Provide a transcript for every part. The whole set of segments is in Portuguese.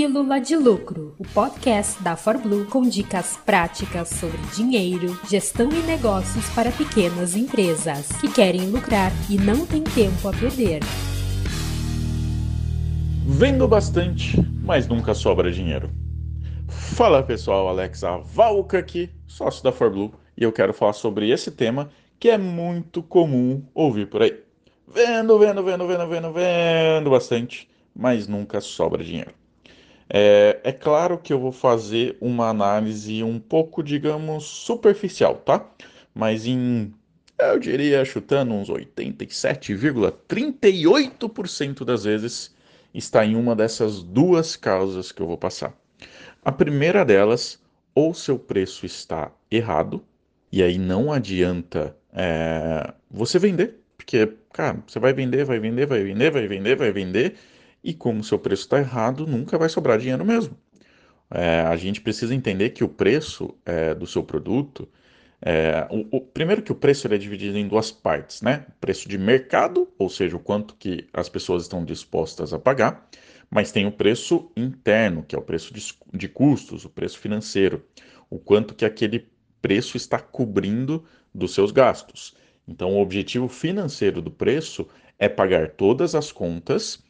Pílula de Lucro, o podcast da ForBlue com dicas práticas sobre dinheiro, gestão e negócios para pequenas empresas que querem lucrar e não têm tempo a perder. Vendo bastante, mas nunca sobra dinheiro. Fala pessoal, Alex Avalca aqui, sócio da ForBlue, e eu quero falar sobre esse tema que é muito comum ouvir por aí. Vendo, vendo, vendo, vendo, vendo, vendo bastante, mas nunca sobra dinheiro. É, é, claro que eu vou fazer uma análise um pouco, digamos, superficial, tá? Mas em, eu diria, chutando uns 87,38% das vezes, está em uma dessas duas causas que eu vou passar. A primeira delas, ou seu preço está errado, e aí não adianta é, você vender, porque, cara, você vai vender, vai vender, vai vender, vai vender, vai vender, e como seu preço está errado, nunca vai sobrar dinheiro mesmo. É, a gente precisa entender que o preço é, do seu produto, é, o, o, primeiro que o preço é dividido em duas partes, né? Preço de mercado, ou seja, o quanto que as pessoas estão dispostas a pagar, mas tem o preço interno, que é o preço de, de custos, o preço financeiro, o quanto que aquele preço está cobrindo dos seus gastos. Então, o objetivo financeiro do preço é pagar todas as contas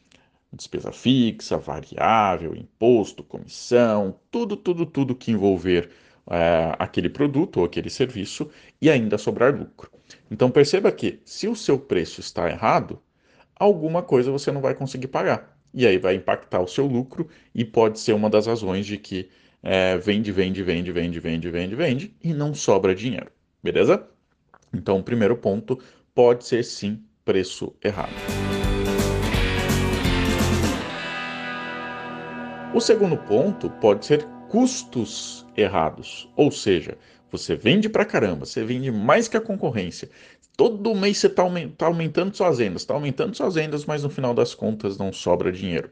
despesa fixa, variável, imposto, comissão, tudo, tudo, tudo que envolver é, aquele produto ou aquele serviço e ainda sobrar lucro. Então perceba que se o seu preço está errado, alguma coisa você não vai conseguir pagar. E aí vai impactar o seu lucro e pode ser uma das razões de que é, vende, vende, vende, vende, vende, vende, vende e não sobra dinheiro. Beleza? Então, o primeiro ponto pode ser sim preço errado. O segundo ponto pode ser custos errados, ou seja, você vende pra caramba, você vende mais que a concorrência. Todo mês você está tá aumentando suas vendas, está aumentando suas vendas, mas no final das contas não sobra dinheiro.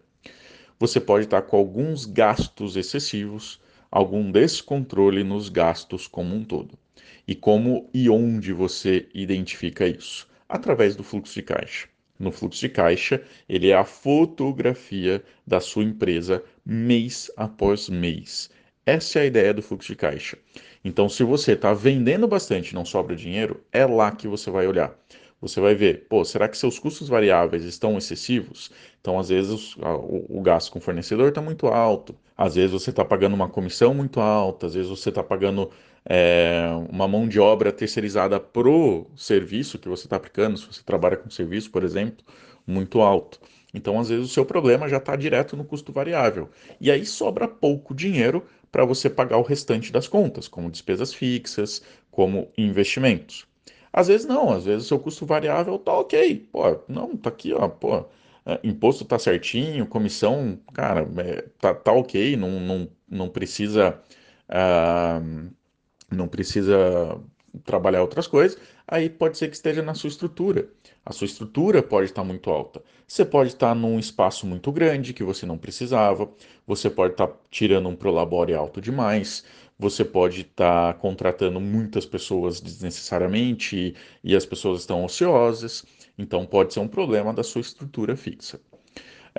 Você pode estar com alguns gastos excessivos, algum descontrole nos gastos como um todo. E como e onde você identifica isso? Através do fluxo de caixa no fluxo de caixa, ele é a fotografia da sua empresa mês após mês. Essa é a ideia do fluxo de caixa. Então, se você está vendendo bastante e não sobra dinheiro, é lá que você vai olhar. Você vai ver, pô, será que seus custos variáveis estão excessivos? Então, às vezes, o, o gasto com o fornecedor está muito alto, às vezes você está pagando uma comissão muito alta, às vezes você está pagando é, uma mão de obra terceirizada pro serviço que você está aplicando, se você trabalha com serviço, por exemplo, muito alto. Então, às vezes, o seu problema já está direto no custo variável. E aí sobra pouco dinheiro para você pagar o restante das contas, como despesas fixas, como investimentos. Às vezes não, às vezes o seu custo variável tá ok. Pô, não, tá aqui, ó, pô, é, imposto tá certinho, comissão, cara, é, tá, tá ok, não, não, não precisa. Uh, não precisa trabalhar outras coisas, aí pode ser que esteja na sua estrutura. A sua estrutura pode estar muito alta. Você pode estar num espaço muito grande que você não precisava, você pode estar tirando um prolabore alto demais, você pode estar contratando muitas pessoas desnecessariamente e, as pessoas estão ociosas, então pode ser um problema da sua estrutura fixa.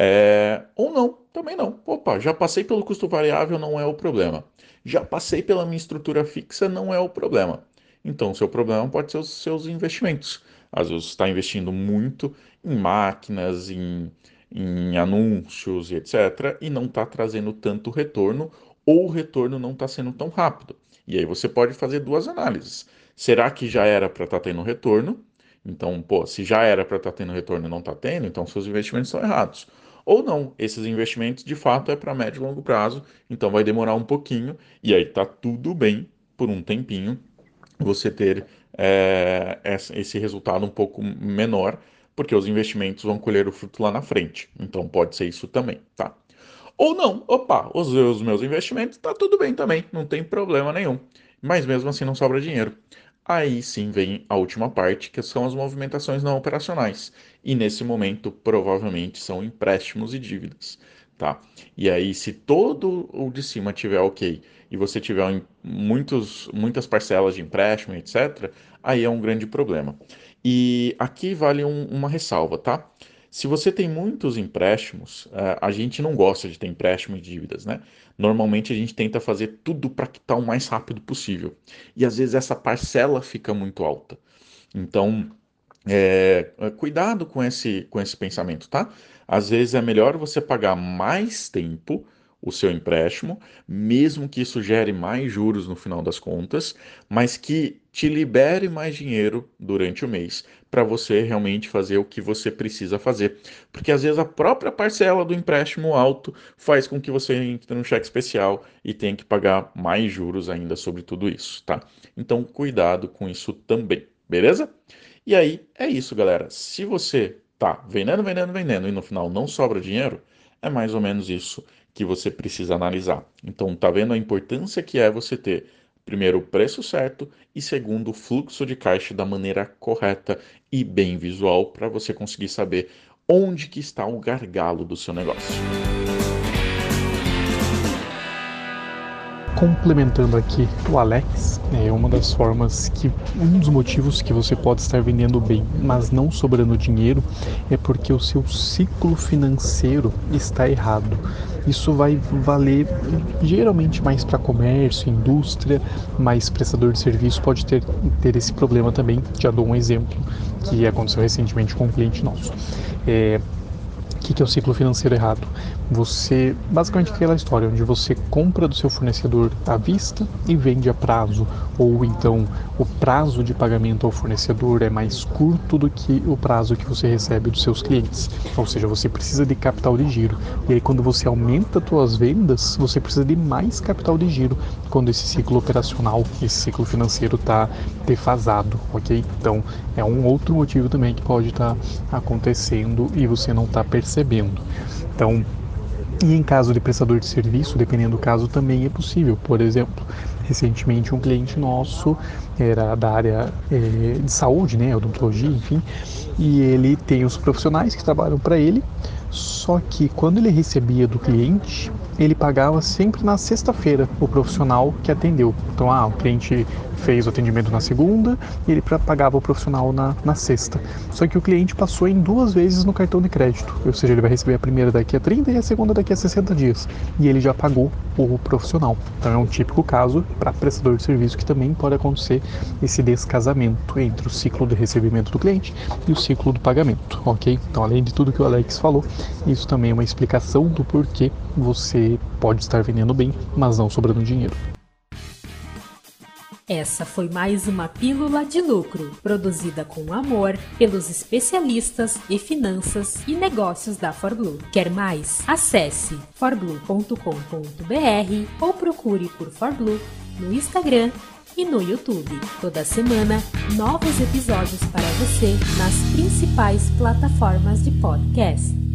É, ou não, também não. Opa, já passei pelo custo variável, não é o problema. Já passei pela minha estrutura fixa, não é o problema. Então, o seu problema pode ser os seus investimentos. Às vezes você está investindo muito em máquinas, em, em anúncios e etc., e não está trazendo tanto retorno, ou o retorno não está sendo tão rápido. E aí você pode fazer duas análises. Será que já era para estar tá tendo retorno? Então, pô, se já era para estar tá tendo retorno e não está tendo, então seus investimentos estão errados. Ou não, esses investimentos de fato é para médio e longo prazo, então vai demorar um pouquinho, e aí tá tudo bem por um tempinho você ter é, esse resultado um pouco menor, porque os investimentos vão colher o fruto lá na frente. Então pode ser isso também, tá? Ou não, opa, os, os meus investimentos tá tudo bem também, não tem problema nenhum. Mas mesmo assim não sobra dinheiro. Aí sim vem a última parte, que são as movimentações não operacionais. E nesse momento, provavelmente, são empréstimos e dívidas. Tá? E aí, se todo o de cima tiver ok e você tiver muitos, muitas parcelas de empréstimo, etc., aí é um grande problema. E aqui vale um, uma ressalva, tá? Se você tem muitos empréstimos, é, a gente não gosta de ter empréstimo e dívidas, né? Normalmente a gente tenta fazer tudo para quitar o mais rápido possível. E às vezes essa parcela fica muito alta. Então, é, é, cuidado com esse, com esse pensamento, tá? Às vezes é melhor você pagar mais tempo o seu empréstimo, mesmo que isso gere mais juros no final das contas, mas que te libere mais dinheiro durante o mês para você realmente fazer o que você precisa fazer. Porque às vezes a própria parcela do empréstimo alto faz com que você entre no cheque especial e tenha que pagar mais juros ainda sobre tudo isso, tá? Então cuidado com isso também, beleza? E aí é isso, galera. Se você tá vendendo, vendendo, vendendo e no final não sobra dinheiro, é mais ou menos isso que você precisa analisar. Então, tá vendo a importância que é você ter primeiro o preço certo e segundo o fluxo de caixa da maneira correta e bem visual para você conseguir saber onde que está o gargalo do seu negócio. Complementando aqui o Alex, é uma das formas que um dos motivos que você pode estar vendendo bem, mas não sobrando dinheiro, é porque o seu ciclo financeiro está errado. Isso vai valer geralmente mais para comércio, indústria, mas prestador de serviço pode ter, ter esse problema também. Já dou um exemplo que aconteceu recentemente com um cliente nosso. É, o que é o ciclo financeiro errado? Você, basicamente, aquela história onde você compra do seu fornecedor à vista e vende a prazo, ou então o prazo de pagamento ao fornecedor é mais curto do que o prazo que você recebe dos seus clientes. Ou seja, você precisa de capital de giro. E aí, quando você aumenta suas vendas, você precisa de mais capital de giro quando esse ciclo operacional, esse ciclo financeiro está defasado, ok? Então, é um outro motivo também que pode estar tá acontecendo e você não está percebendo. Então, e em caso de prestador de serviço, dependendo do caso, também é possível. Por exemplo, recentemente um cliente nosso era da área é, de saúde, né, odontologia, enfim, e ele tem os profissionais que trabalham para ele, só que quando ele recebia do cliente, ele pagava sempre na sexta-feira o profissional que atendeu. Então, ah, o cliente fez o atendimento na segunda e ele pagava o profissional na, na sexta. Só que o cliente passou em duas vezes no cartão de crédito, ou seja, ele vai receber a primeira daqui a 30 e a segunda daqui a 60 dias. E ele já pagou o profissional. Então é um típico caso para prestador de serviço que também pode acontecer esse descasamento entre o ciclo de recebimento do cliente e o ciclo do pagamento, ok? Então, além de tudo que o Alex falou, isso também é uma explicação do porquê pode estar vendendo bem, mas não sobrando dinheiro. Essa foi mais uma Pílula de Lucro, produzida com amor pelos especialistas em finanças e negócios da ForBlue. Quer mais? Acesse forblue.com.br ou procure por ForBlue no Instagram e no YouTube. Toda semana, novos episódios para você nas principais plataformas de podcast.